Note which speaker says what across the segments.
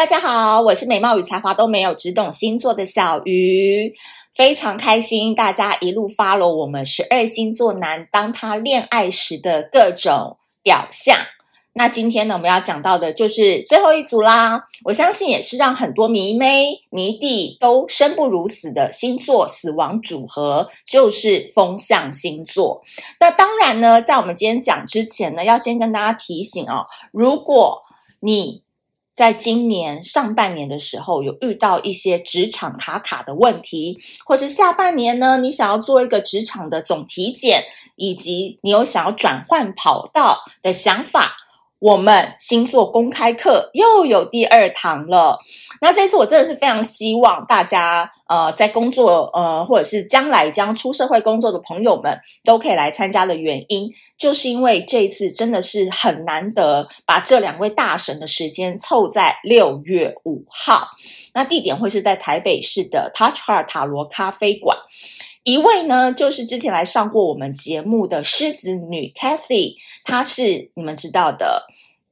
Speaker 1: 大家好，我是美貌与才华都没有，只懂星座的小鱼，非常开心大家一路 follow 我们十二星座男当他恋爱时的各种表象。那今天呢，我们要讲到的就是最后一组啦。我相信也是让很多迷妹迷弟都生不如死的星座死亡组合，就是风象星座。那当然呢，在我们今天讲之前呢，要先跟大家提醒哦，如果你在今年上半年的时候有遇到一些职场卡卡的问题，或者下半年呢，你想要做一个职场的总体检，以及你有想要转换跑道的想法。我们星座公开课又有第二堂了。那这次我真的是非常希望大家，呃，在工作，呃，或者是将来将出社会工作的朋友们都可以来参加的原因，就是因为这一次真的是很难得把这两位大神的时间凑在六月五号。那地点会是在台北市的 Touch Heart 塔罗咖啡馆。一位呢，就是之前来上过我们节目的狮子女 Cathy，她是你们知道的，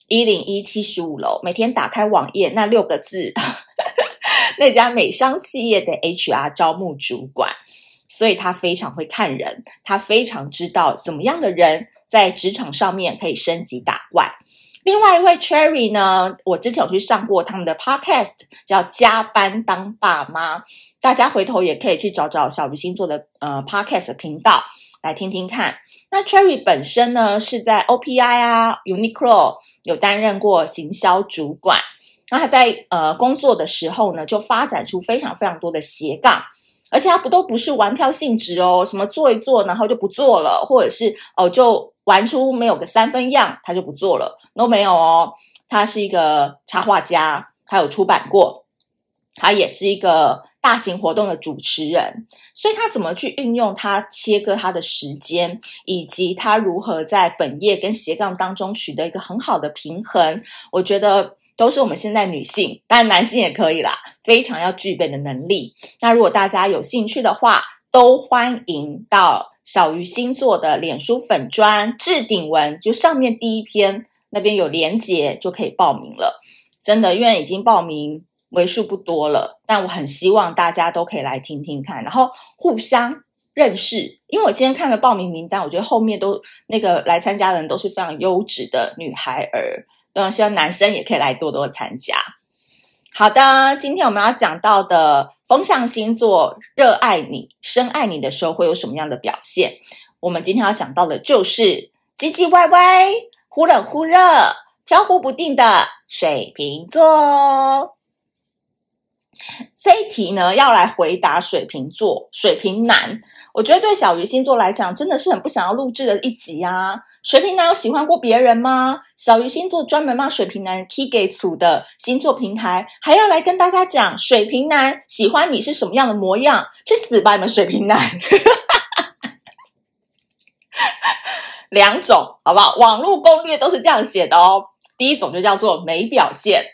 Speaker 1: 一零一七十五楼，每天打开网页那六个字，那家美商企业的 HR 招募主管，所以她非常会看人，她非常知道怎么样的人在职场上面可以升级打怪。另外一位 Cherry 呢，我之前有去上过他们的 Podcast，叫《加班当爸妈》，大家回头也可以去找找小鱼星座的呃 Podcast 频道来听听看。那 Cherry 本身呢是在 OPI 啊 Uniqlo 有担任过行销主管，那他在呃工作的时候呢，就发展出非常非常多的斜杠，而且他不都不是玩票性质哦，什么做一做然后就不做了，或者是哦就。玩出没有个三分样，他就不做了，都没有哦。他是一个插画家，他有出版过，他也是一个大型活动的主持人，所以他怎么去运用他切割他的时间，以及他如何在本业跟斜杠当中取得一个很好的平衡，我觉得都是我们现在女性，当然男性也可以啦，非常要具备的能力。那如果大家有兴趣的话，都欢迎到。小鱼星座的脸书粉砖置顶文，就上面第一篇那边有连结，就可以报名了。真的，因为已经报名为数不多了，但我很希望大家都可以来听听看，然后互相认识。因为我今天看了报名名单，我觉得后面都那个来参加的人都是非常优质的女孩儿，嗯，希望男生也可以来多多参加。好的，今天我们要讲到的风象星座热爱你、深爱你的时候会有什么样的表现？我们今天要讲到的就是唧唧歪歪、忽冷忽热、飘忽不定的水瓶座。这一题呢，要来回答水瓶座、水瓶男。我觉得对小鱼星座来讲，真的是很不想要录制的一集啊。水瓶男有喜欢过别人吗？小鱼星座专门骂水瓶男 K 给组的星座平台，还要来跟大家讲水瓶男喜欢你是什么样的模样？去死吧，你们水瓶男！两种好不好？网络攻略都是这样写的哦。第一种就叫做没表现。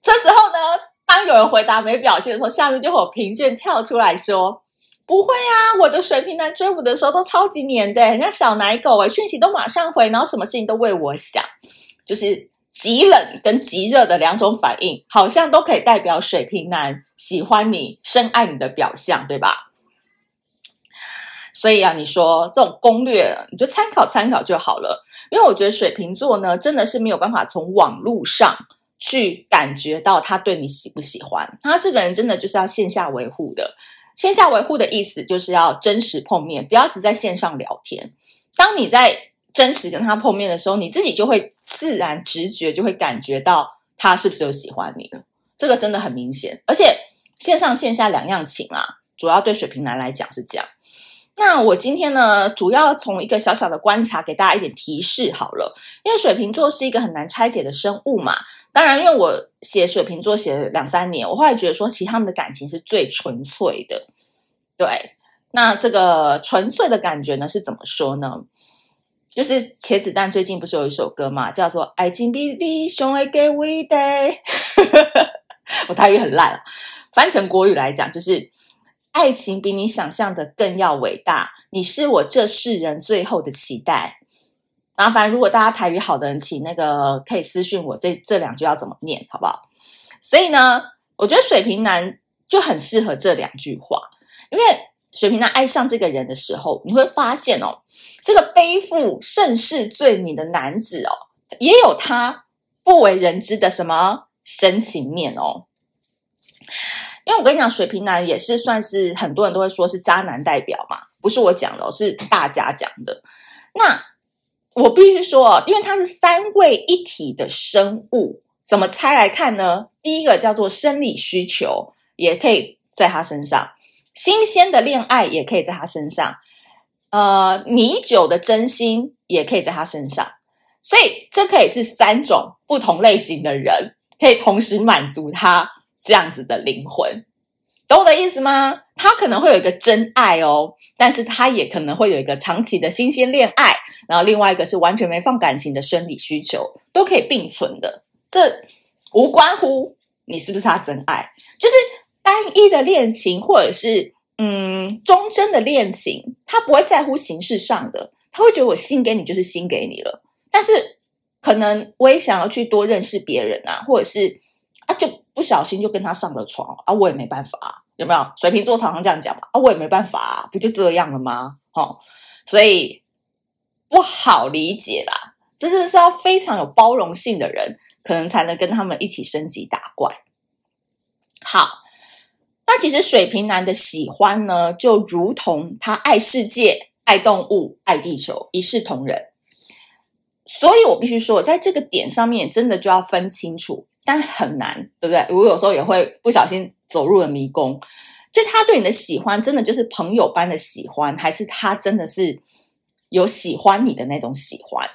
Speaker 1: 这时候呢，当有人回答没表现的时候，下面就会有评卷跳出来说。不会啊，我的水瓶男追我的时候都超级黏的，人家小奶狗诶，讯息都马上回，然后什么事情都为我想，就是极冷跟极热的两种反应，好像都可以代表水瓶男喜欢你、深爱你的表象，对吧？所以啊，你说这种攻略，你就参考参考就好了，因为我觉得水瓶座呢，真的是没有办法从网络上去感觉到他对你喜不喜欢，他这个人真的就是要线下维护的。线下维护的意思就是要真实碰面，不要只在线上聊天。当你在真实跟他碰面的时候，你自己就会自然直觉就会感觉到他是不是有喜欢你了。这个真的很明显，而且线上线下两样情啊，主要对水瓶男来讲是这样。那我今天呢，主要从一个小小的观察给大家一点提示好了，因为水瓶座是一个很难拆解的生物嘛。当然，因为我写水瓶座写了两三年，我后来觉得说，其实他们的感情是最纯粹的。对，那这个纯粹的感觉呢，是怎么说呢？就是茄子蛋最近不是有一首歌嘛，叫做《爱情比你想的更伟大》。我台语很烂，翻成国语来讲，就是爱情比你想象的更要伟大，你是我这世人最后的期待。麻烦，如果大家台语好的人，请那个可以私讯我这这两句要怎么念，好不好？所以呢，我觉得水瓶男就很适合这两句话，因为水瓶男爱上这个人的时候，你会发现哦，这个背负盛世罪名的男子哦，也有他不为人知的什么深情面哦。因为我跟你讲，水瓶男也是算是很多人都会说是渣男代表嘛，不是我讲的，是大家讲的。那我必须说，因为它是三位一体的生物，怎么拆来看呢？第一个叫做生理需求，也可以在他身上；新鲜的恋爱也可以在他身上；呃，米酒的真心也可以在他身上。所以，这可以是三种不同类型的人，可以同时满足他。这样子的灵魂，懂我的意思吗？他可能会有一个真爱哦，但是他也可能会有一个长期的新鲜恋爱，然后另外一个是完全没放感情的生理需求，都可以并存的。这无关乎你是不是他真爱，就是单一的恋情或者是嗯忠贞的恋情，他不会在乎形式上的，他会觉得我心给你就是心给你了。但是可能我也想要去多认识别人啊，或者是啊就。不小心就跟他上了床啊，我也没办法啊，有没有？水瓶座常常这样讲嘛，啊，我也没办法啊，不就这样了吗？哦，所以不好理解啦，真的是要非常有包容性的人，可能才能跟他们一起升级打怪。好，那其实水瓶男的喜欢呢，就如同他爱世界、爱动物、爱地球，一视同仁。所以我必须说，在这个点上面，真的就要分清楚。但很难，对不对？我有时候也会不小心走入了迷宫。就他对你的喜欢，真的就是朋友般的喜欢，还是他真的是有喜欢你的那种喜欢？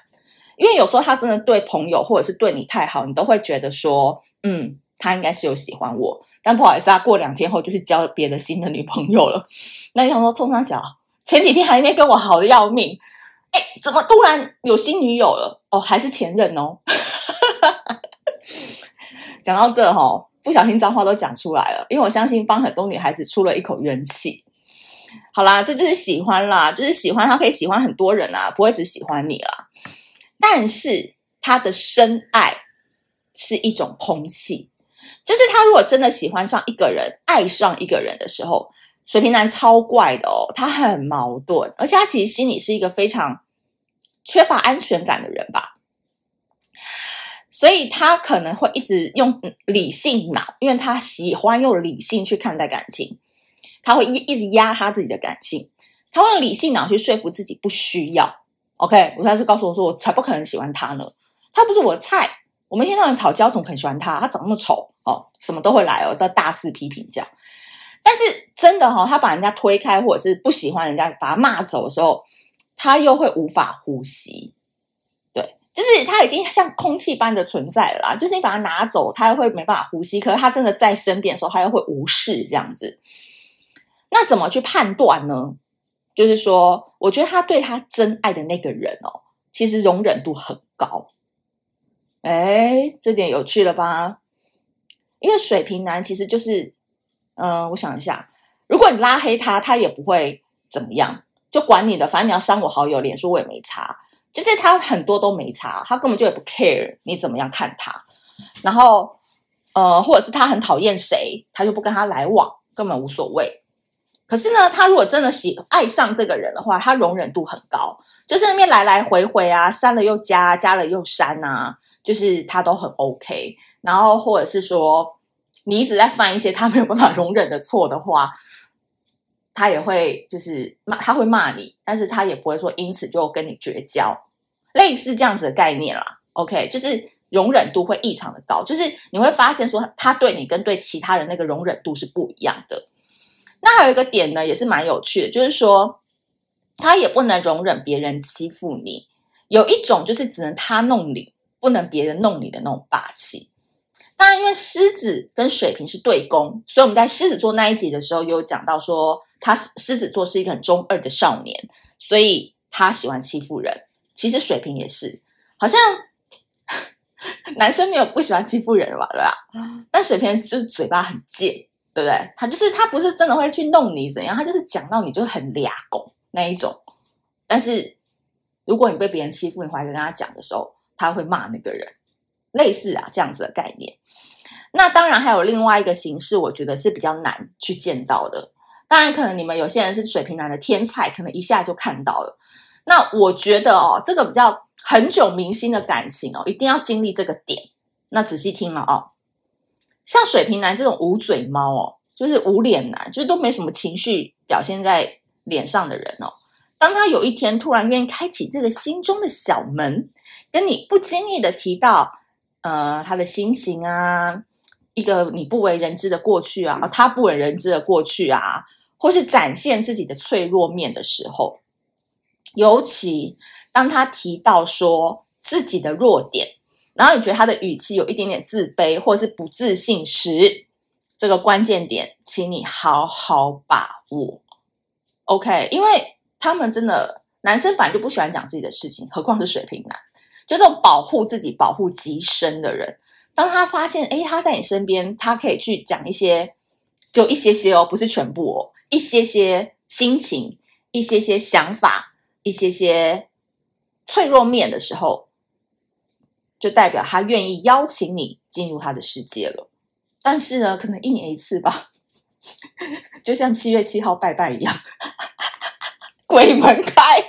Speaker 1: 因为有时候他真的对朋友或者是对你太好，你都会觉得说，嗯，他应该是有喜欢我。但不好意思啊，过两天后就去交别的新的女朋友了。那你想说，冲三小前几天还没跟我好的要命，哎，怎么突然有新女友了？哦，还是前任哦。讲到这哈，不小心脏话都讲出来了，因为我相信帮很多女孩子出了一口冤气。好啦，这就是喜欢啦，就是喜欢，他可以喜欢很多人啊，不会只喜欢你啦。但是他的深爱是一种空气，就是他如果真的喜欢上一个人，爱上一个人的时候，水瓶男超怪的哦，他很矛盾，而且他其实心里是一个非常缺乏安全感的人吧。所以他可能会一直用理性脑，因为他喜欢用理性去看待感情，他会一一直压他自己的感性，他会用理性脑去说服自己不需要。OK，我现在是告诉我说，我才不可能喜欢他呢，他不是我的菜，我们一天到晚吵架，怎么可能喜欢他？他长那么丑哦，什么都会来哦，都大肆批评这样。但是真的哈、他把人家推开，或者是不喜欢人家，把他骂走的时候，他又会无法呼吸。就是他已经像空气般的存在了，就是你把它拿走，他又会没办法呼吸。可是他真的在身边的时候，他又会无视这样子。那怎么去判断呢？就是说，我觉得他对他真爱的那个人哦，其实容忍度很高。哎，这点有趣了吧？因为水瓶男其实就是，嗯、我想一下，如果你拉黑他，他也不会怎么样，就管你的，反正你要删我好友，脸书我也没差。就是他很多都没差，他根本就也不 care 你怎么样看他，然后呃，或者是他很讨厌谁，他就不跟他来往，根本无所谓。可是呢，他如果真的喜爱上这个人的话，他容忍度很高，就是那边来来回回啊，删了又加，加了又删啊，就是他都很 OK。然后或者是说你一直在犯一些他没有办法容忍的错的话。他也会就是骂，他会骂你，但是他也不会说因此就跟你绝交，类似这样子的概念啦。OK，就是容忍度会异常的高，就是你会发现说他对你跟对其他人那个容忍度是不一样的。那还有一个点呢，也是蛮有趣的，就是说他也不能容忍别人欺负你，有一种就是只能他弄你，不能别人弄你的那种霸气。当然，因为狮子跟水瓶是对攻，所以我们在狮子座那一集的时候有讲到说。他狮子座是一个很中二的少年，所以他喜欢欺负人。其实水瓶也是，好像 男生没有不喜欢欺负人的吧？对吧？但水瓶就是嘴巴很贱，对不对？他就是他不是真的会去弄你怎样，他就是讲到你就很俩拱那一种。但是如果你被别人欺负，你回来跟他讲的时候，他会骂那个人，类似啊这样子的概念。那当然还有另外一个形式，我觉得是比较难去见到的。当然，可能你们有些人是水瓶男的天才，可能一下就看到了。那我觉得哦，这个比较恒久铭心的感情哦，一定要经历这个点。那仔细听了哦，像水瓶男这种捂嘴猫哦，就是捂脸男，就是都没什么情绪表现在脸上的人哦。当他有一天突然愿意开启这个心中的小门，跟你不经意的提到，呃，他的心情啊，一个你不为人知的过去啊，他不为人知的过去啊。或是展现自己的脆弱面的时候，尤其当他提到说自己的弱点，然后你觉得他的语气有一点点自卑或者是不自信时，这个关键点，请你好好把握。OK，因为他们真的男生反正就不喜欢讲自己的事情，何况是水瓶男，就这种保护自己、保护极深的人，当他发现诶他在你身边，他可以去讲一些，就一些些哦，不是全部哦。一些些心情，一些些想法，一些些脆弱面的时候，就代表他愿意邀请你进入他的世界了。但是呢，可能一年一次吧，就像七月七号拜拜一样，鬼门开。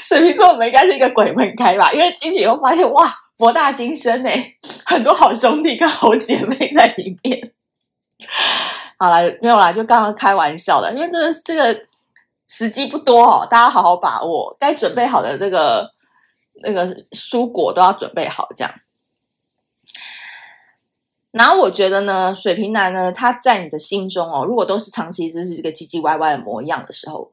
Speaker 1: 水瓶座我们应该是一个鬼门开吧？因为进去以后发现，哇，博大精深呢，很多好兄弟跟好姐妹在里面。好啦，没有啦，就刚刚开玩笑的，因为真的是这个时机不多哦，大家好好把握，该准备好的这个那个蔬果都要准备好，这样。然后我觉得呢，水瓶男呢，他在你的心中哦，如果都是长期就是这个唧唧歪歪的模样的时候，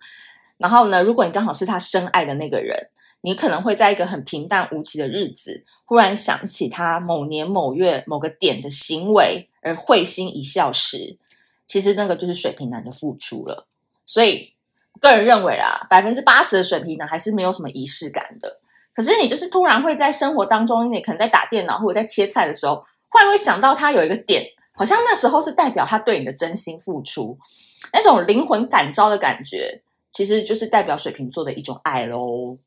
Speaker 1: 然后呢，如果你刚好是他深爱的那个人，你可能会在一个很平淡无奇的日子，忽然想起他某年某月某个点的行为。而会心一笑时，其实那个就是水瓶男的付出了。所以，个人认为啊，百分之八十的水瓶男还是没有什么仪式感的。可是，你就是突然会在生活当中，你可能在打电脑或者在切菜的时候，忽然会想到他有一个点，好像那时候是代表他对你的真心付出，那种灵魂感召的感觉，其实就是代表水瓶座的一种爱喽。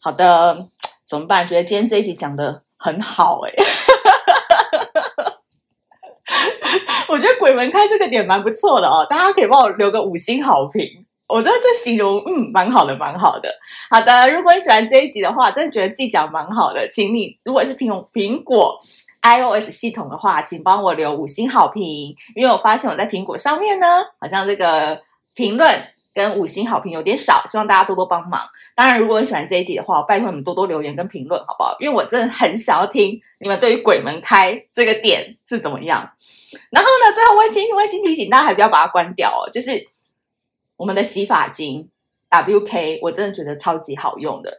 Speaker 1: 好的，怎么办？觉得今天这一集讲得很好诶、欸 我觉得鬼门开这个点蛮不错的哦，大家可以帮我留个五星好评。我觉得这形容嗯蛮好的，蛮好的。好的，如果你喜欢这一集的话，真的觉得自己讲蛮好的，请你如果是苹果苹果 iOS 系统的话，请帮我留五星好评，因为我发现我在苹果上面呢，好像这个评论跟五星好评有点少，希望大家多多帮忙。当然，如果你喜欢这一集的话，拜托你们多多留言跟评论，好不好？因为我真的很想要听你们对于鬼门开这个点是怎么样。然后呢，最后温馨温馨提醒大家，还不要把它关掉哦。就是我们的洗发精 WK，我真的觉得超级好用的，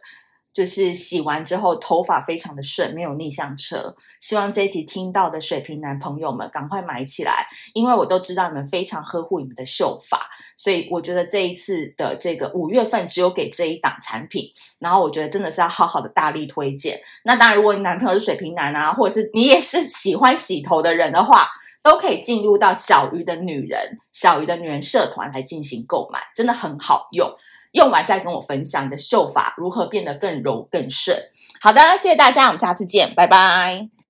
Speaker 1: 就是洗完之后头发非常的顺，没有逆向车。希望这一集听到的水瓶男朋友们赶快买起来，因为我都知道你们非常呵护你们的秀发，所以我觉得这一次的这个五月份只有给这一档产品，然后我觉得真的是要好好的大力推荐。那当然，如果你男朋友是水瓶男啊，或者是你也是喜欢洗头的人的话，都可以进入到小鱼的女人、小鱼的女人社团来进行购买，真的很好用。用完再跟我分享你的秀法如何变得更柔更顺。好的，谢谢大家，我们下次见，拜拜。